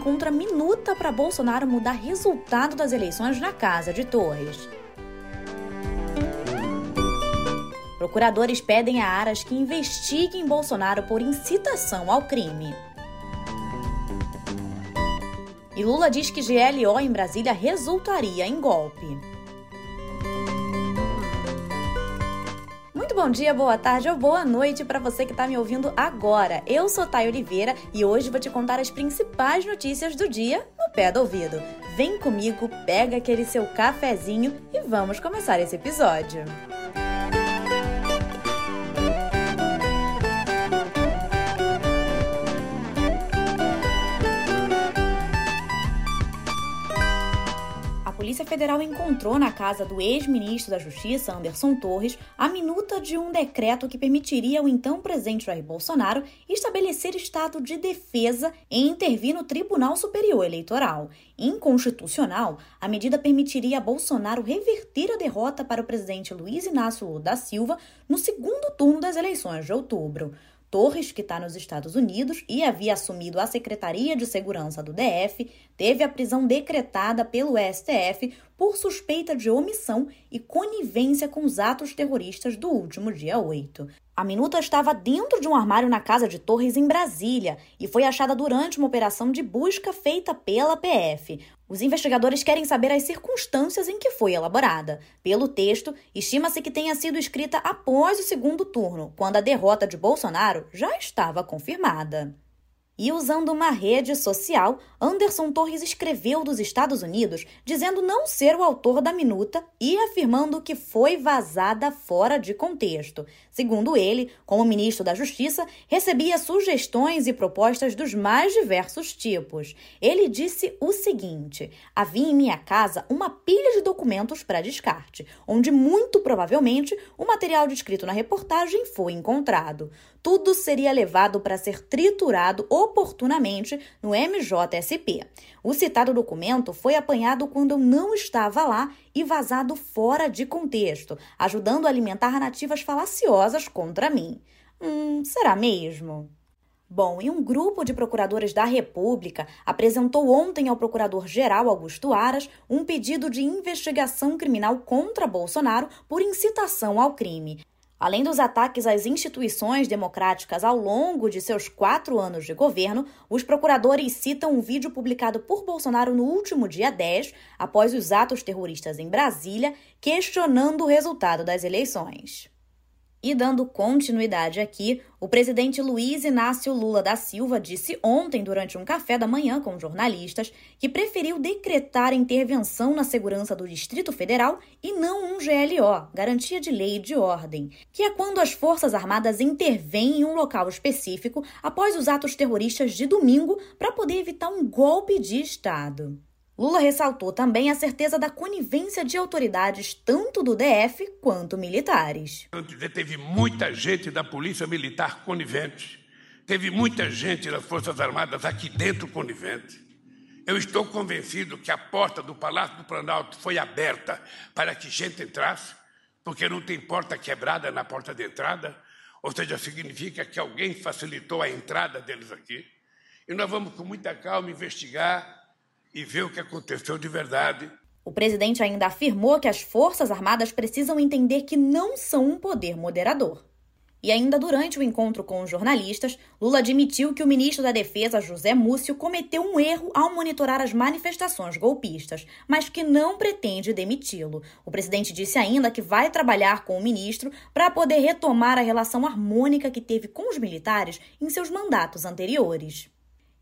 Encontra minuta para Bolsonaro mudar resultado das eleições na Casa de Torres. Procuradores pedem a Aras que investiguem Bolsonaro por incitação ao crime. E Lula diz que GLO em Brasília resultaria em golpe. Bom dia, boa tarde ou boa noite para você que está me ouvindo agora. Eu sou Thay Oliveira e hoje vou te contar as principais notícias do dia no pé do ouvido. Vem comigo, pega aquele seu cafezinho e vamos começar esse episódio. Polícia Federal encontrou na casa do ex-ministro da Justiça, Anderson Torres, a minuta de um decreto que permitiria ao então presidente Jair Bolsonaro estabelecer estado de defesa e intervir no Tribunal Superior Eleitoral. Inconstitucional, a medida permitiria a Bolsonaro reverter a derrota para o presidente Luiz Inácio da Silva no segundo turno das eleições de outubro. Torres, que está nos Estados Unidos e havia assumido a Secretaria de Segurança do DF, teve a prisão decretada pelo STF por suspeita de omissão e conivência com os atos terroristas do último dia 8. A minuta estava dentro de um armário na casa de Torres em Brasília e foi achada durante uma operação de busca feita pela PF. Os investigadores querem saber as circunstâncias em que foi elaborada. Pelo texto, estima-se que tenha sido escrita após o segundo turno, quando a derrota de Bolsonaro já estava confirmada. E usando uma rede social, Anderson Torres escreveu dos Estados Unidos dizendo não ser o autor da minuta e afirmando que foi vazada fora de contexto. Segundo ele, como ministro da Justiça, recebia sugestões e propostas dos mais diversos tipos. Ele disse o seguinte: havia em minha casa uma pilha de documentos para descarte, onde muito provavelmente o material descrito na reportagem foi encontrado tudo seria levado para ser triturado oportunamente no MJSP. O citado documento foi apanhado quando eu não estava lá e vazado fora de contexto, ajudando a alimentar narrativas falaciosas contra mim. Hum, será mesmo? Bom, e um grupo de procuradores da República apresentou ontem ao procurador-geral Augusto Aras um pedido de investigação criminal contra Bolsonaro por incitação ao crime. Além dos ataques às instituições democráticas ao longo de seus quatro anos de governo, os procuradores citam um vídeo publicado por Bolsonaro no último dia 10, após os atos terroristas em Brasília, questionando o resultado das eleições. E dando continuidade aqui, o presidente Luiz Inácio Lula da Silva disse ontem, durante um café da manhã com jornalistas, que preferiu decretar intervenção na segurança do Distrito Federal e não um GLO, Garantia de Lei e de Ordem, que é quando as Forças Armadas intervêm em um local específico após os atos terroristas de domingo para poder evitar um golpe de Estado. Lula ressaltou também a certeza da conivência de autoridades tanto do DF quanto militares. Teve muita gente da Polícia Militar conivente, teve muita gente das Forças Armadas aqui dentro conivente. Eu estou convencido que a porta do Palácio do Planalto foi aberta para que gente entrasse, porque não tem porta quebrada na porta de entrada, ou seja, significa que alguém facilitou a entrada deles aqui. E nós vamos, com muita calma, investigar e ver o que aconteceu de verdade. O presidente ainda afirmou que as Forças Armadas precisam entender que não são um poder moderador. E ainda durante o encontro com os jornalistas, Lula admitiu que o ministro da Defesa, José Múcio, cometeu um erro ao monitorar as manifestações golpistas, mas que não pretende demiti-lo. O presidente disse ainda que vai trabalhar com o ministro para poder retomar a relação harmônica que teve com os militares em seus mandatos anteriores.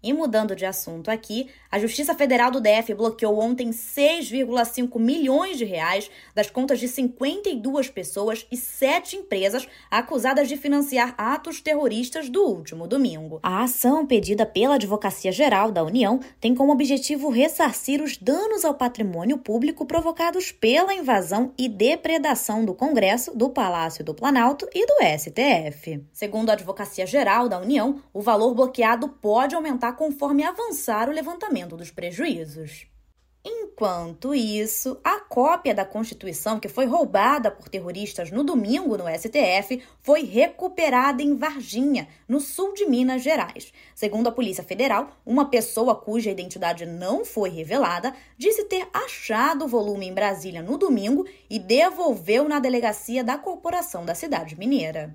E mudando de assunto aqui, a Justiça Federal do DF bloqueou ontem 6,5 milhões de reais das contas de 52 pessoas e 7 empresas acusadas de financiar atos terroristas do último domingo. A ação pedida pela Advocacia Geral da União tem como objetivo ressarcir os danos ao patrimônio público provocados pela invasão e depredação do Congresso, do Palácio do Planalto e do STF. Segundo a Advocacia Geral da União, o valor bloqueado pode aumentar conforme avançar o levantamento dos prejuízos. Enquanto isso, a cópia da Constituição que foi roubada por terroristas no domingo no STF foi recuperada em Varginha, no sul de Minas Gerais. Segundo a Polícia Federal, uma pessoa cuja identidade não foi revelada disse ter achado o volume em Brasília no domingo e devolveu na delegacia da corporação da cidade mineira.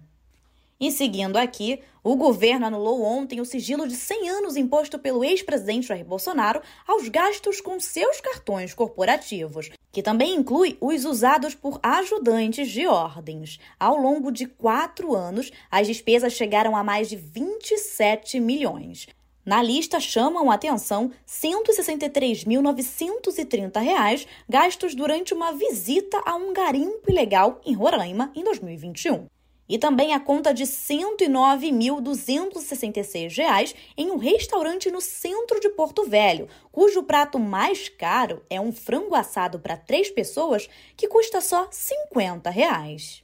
E seguindo aqui, o governo anulou ontem o sigilo de 100 anos imposto pelo ex-presidente Jair Bolsonaro aos gastos com seus cartões corporativos, que também inclui os usados por ajudantes de ordens. Ao longo de quatro anos, as despesas chegaram a mais de 27 milhões. Na lista chamam a atenção R$ 163.930 gastos durante uma visita a um garimpo ilegal em Roraima em 2021 e também a conta de R$ 109.266 em um restaurante no centro de Porto Velho, cujo prato mais caro é um frango assado para três pessoas que custa só 50 reais.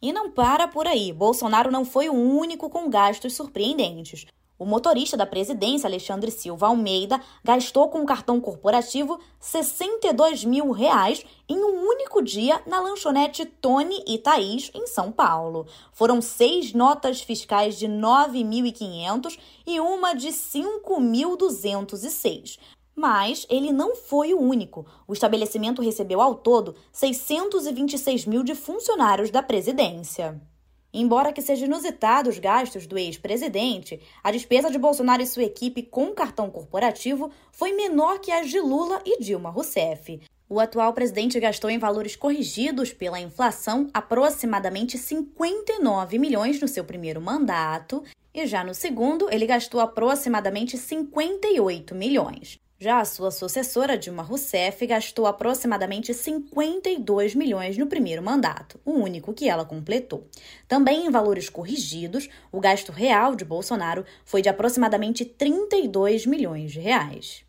E não para por aí. Bolsonaro não foi o único com gastos surpreendentes. O motorista da presidência, Alexandre Silva Almeida, gastou com o cartão corporativo 62 mil reais em um único dia na lanchonete Tony e Thaís, em São Paulo. Foram seis notas fiscais de 9.500 e uma de 5.206. Mas ele não foi o único. O estabelecimento recebeu ao todo 626 mil de funcionários da presidência. Embora que seja inusitado os gastos do ex-presidente, a despesa de Bolsonaro e sua equipe com cartão corporativo foi menor que as de Lula e Dilma Rousseff. O atual presidente gastou em valores corrigidos pela inflação aproximadamente 59 milhões no seu primeiro mandato, e já no segundo ele gastou aproximadamente 58 milhões. Já a sua sucessora, Dilma Rousseff, gastou aproximadamente 52 milhões no primeiro mandato, o único que ela completou. Também em valores corrigidos, o gasto real de Bolsonaro foi de aproximadamente 32 milhões de reais.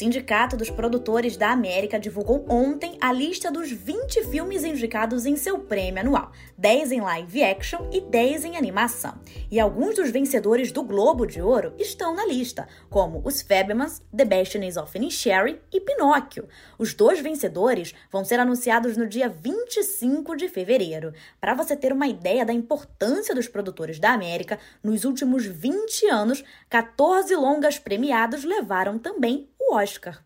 Sindicato dos Produtores da América divulgou ontem a lista dos 20 filmes indicados em seu prêmio anual, 10 em live action e 10 em animação. E alguns dos vencedores do Globo de Ouro estão na lista, como Os Fablemans, The Bastions of Inisherin e Pinóquio. Os dois vencedores vão ser anunciados no dia 25 de fevereiro. Para você ter uma ideia da importância dos produtores da América, nos últimos 20 anos, 14 longas premiados levaram também Oscar.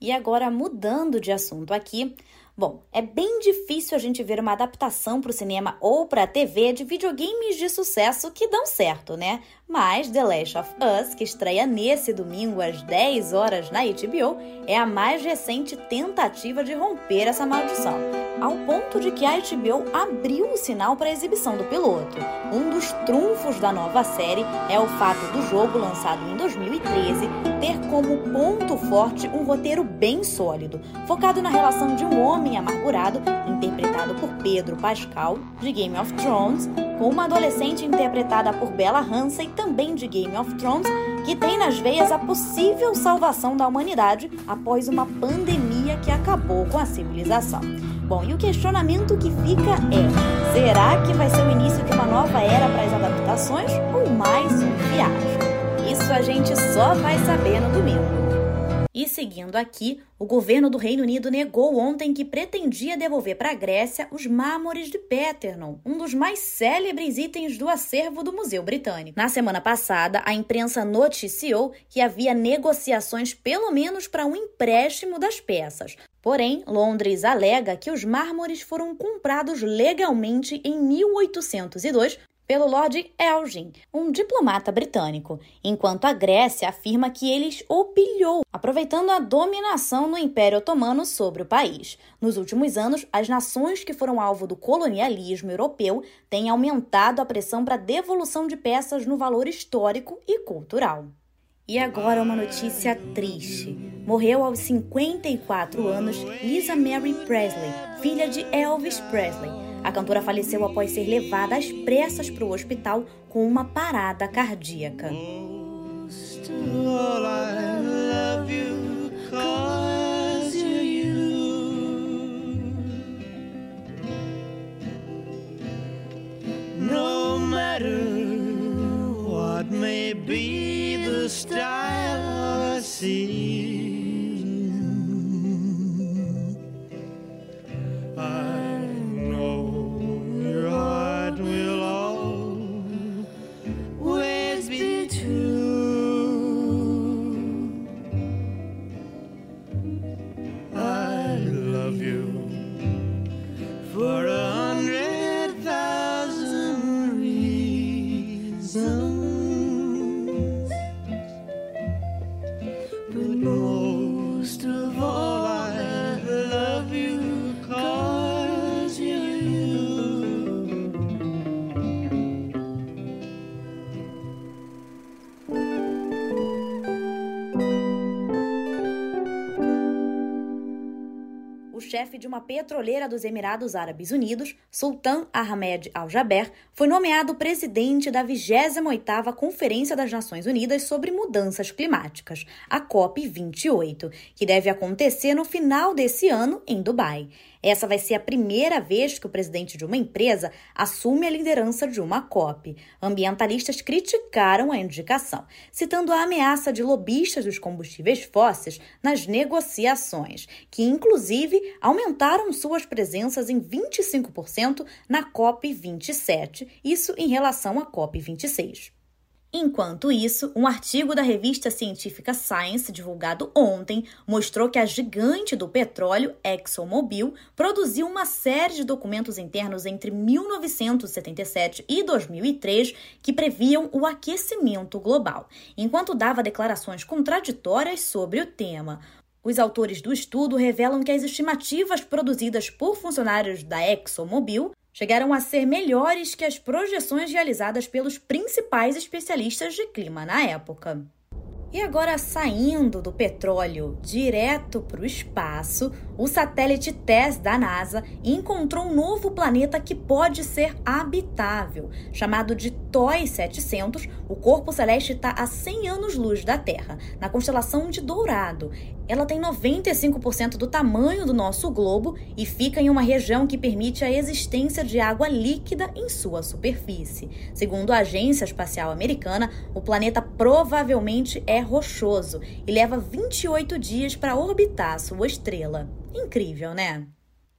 E agora, mudando de assunto aqui, Bom, é bem difícil a gente ver uma adaptação para o cinema ou para a TV de videogames de sucesso que dão certo, né? Mas The Last of Us, que estreia nesse domingo às 10 horas na HBO, é a mais recente tentativa de romper essa maldição, ao ponto de que a HBO abriu o sinal para a exibição do piloto. Um dos trunfos da nova série é o fato do jogo lançado em 2013 ter como ponto forte um roteiro bem sólido, focado na relação de um homem amargurado, interpretado por Pedro Pascal, de Game of Thrones, com uma adolescente interpretada por Bella Ramsey, também de Game of Thrones, que tem nas veias a possível salvação da humanidade após uma pandemia que acabou com a civilização. Bom, e o questionamento que fica é: será que vai ser o início de uma nova era para as adaptações ou mais um fiasco? Isso a gente só vai saber no domingo. E seguindo aqui, o governo do Reino Unido negou ontem que pretendia devolver para a Grécia os mármores de Peternon, um dos mais célebres itens do acervo do Museu Britânico. Na semana passada, a imprensa noticiou que havia negociações pelo menos para um empréstimo das peças. Porém, Londres alega que os mármores foram comprados legalmente em 1802 pelo Lord Elgin, um diplomata britânico, enquanto a Grécia afirma que eles o pilhou, aproveitando a dominação no Império Otomano sobre o país. Nos últimos anos, as nações que foram alvo do colonialismo europeu têm aumentado a pressão para a devolução de peças no valor histórico e cultural. E agora uma notícia triste. Morreu aos 54 anos Lisa Mary Presley, filha de Elvis Presley a cantora faleceu após ser levada às pressas para o hospital com uma parada cardíaca. No chefe de uma petroleira dos Emirados Árabes Unidos, Sultan Ahmed Al-Jaber, foi nomeado presidente da 28ª Conferência das Nações Unidas sobre Mudanças Climáticas, a COP28, que deve acontecer no final desse ano em Dubai. Essa vai ser a primeira vez que o presidente de uma empresa assume a liderança de uma COP. Ambientalistas criticaram a indicação, citando a ameaça de lobistas dos combustíveis fósseis nas negociações, que inclusive aumentaram suas presenças em 25% na COP 27, isso em relação à COP 26. Enquanto isso, um artigo da revista científica Science, divulgado ontem, mostrou que a gigante do petróleo, ExxonMobil, produziu uma série de documentos internos entre 1977 e 2003 que previam o aquecimento global, enquanto dava declarações contraditórias sobre o tema. Os autores do estudo revelam que as estimativas produzidas por funcionários da ExxonMobil chegaram a ser melhores que as projeções realizadas pelos principais especialistas de clima na época. E agora, saindo do petróleo direto para o espaço, o satélite TESS da NASA encontrou um novo planeta que pode ser habitável. Chamado de TOI 700, o corpo celeste está a 100 anos-luz da Terra, na constelação de Dourado. Ela tem 95% do tamanho do nosso globo e fica em uma região que permite a existência de água líquida em sua superfície. Segundo a Agência Espacial Americana, o planeta provavelmente é rochoso e leva 28 dias para orbitar sua estrela. Incrível, né?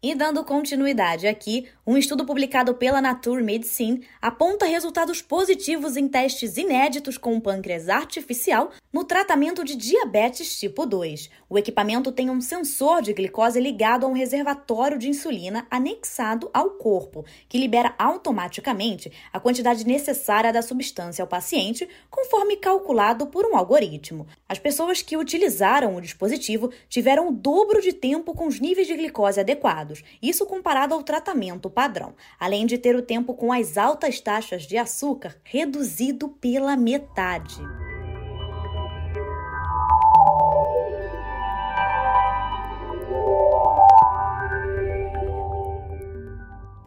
E dando continuidade aqui, um estudo publicado pela Nature Medicine aponta resultados positivos em testes inéditos com pâncreas artificial no tratamento de diabetes tipo 2. O equipamento tem um sensor de glicose ligado a um reservatório de insulina anexado ao corpo, que libera automaticamente a quantidade necessária da substância ao paciente, conforme calculado por um algoritmo. As pessoas que utilizaram o dispositivo tiveram o dobro de tempo com os níveis de glicose adequados isso comparado ao tratamento padrão, além de ter o tempo com as altas taxas de açúcar reduzido pela metade.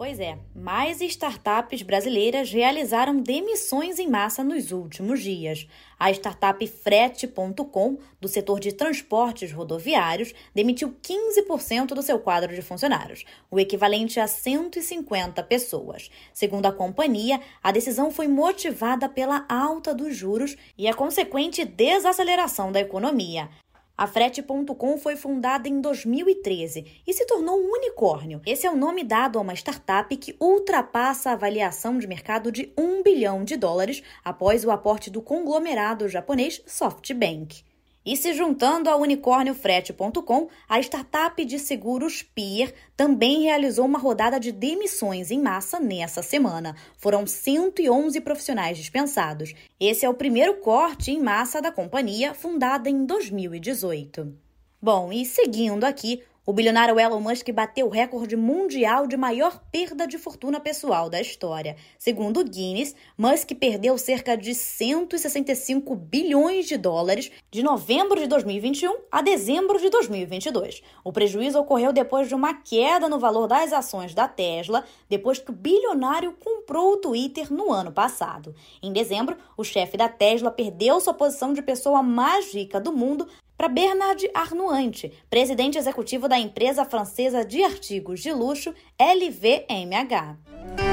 Pois é, mais startups brasileiras realizaram demissões em massa nos últimos dias. A startup Frete.com, do setor de transportes rodoviários, demitiu 15% do seu quadro de funcionários, o equivalente a 150 pessoas. Segundo a companhia, a decisão foi motivada pela alta dos juros e a consequente desaceleração da economia. A Frete.com foi fundada em 2013 e se tornou um unicórnio. Esse é o nome dado a uma startup que ultrapassa a avaliação de mercado de 1 bilhão de dólares após o aporte do conglomerado japonês SoftBank. E se juntando ao unicórnio Frete.com, a startup de seguros Pier também realizou uma rodada de demissões em massa nessa semana. Foram 111 profissionais dispensados. Esse é o primeiro corte em massa da companhia, fundada em 2018. Bom, e seguindo aqui, o bilionário Elon Musk bateu o recorde mundial de maior perda de fortuna pessoal da história. Segundo o Guinness, Musk perdeu cerca de 165 bilhões de dólares de novembro de 2021 a dezembro de 2022. O prejuízo ocorreu depois de uma queda no valor das ações da Tesla, depois que o bilionário comprou o Twitter no ano passado. Em dezembro, o chefe da Tesla perdeu sua posição de pessoa mais rica do mundo para Bernard Arnault, presidente executivo da empresa francesa de artigos de luxo LVMH.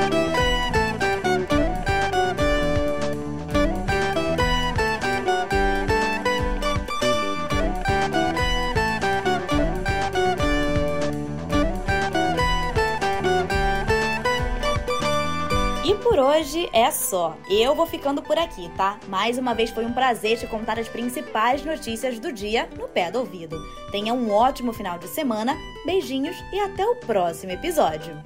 Hoje é só. Eu vou ficando por aqui, tá? Mais uma vez foi um prazer te contar as principais notícias do dia no pé do ouvido. Tenha um ótimo final de semana, beijinhos e até o próximo episódio.